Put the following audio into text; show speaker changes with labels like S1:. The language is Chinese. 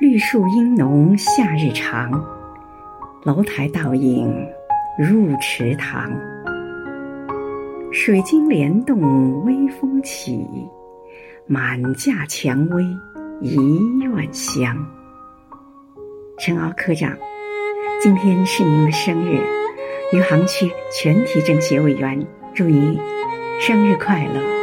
S1: 绿树阴浓夏日长楼台倒影入池塘。水晶帘动微风起满架蔷薇一院香。陈敖科长今天是您的生日余杭区全体政协委员祝您生日快乐。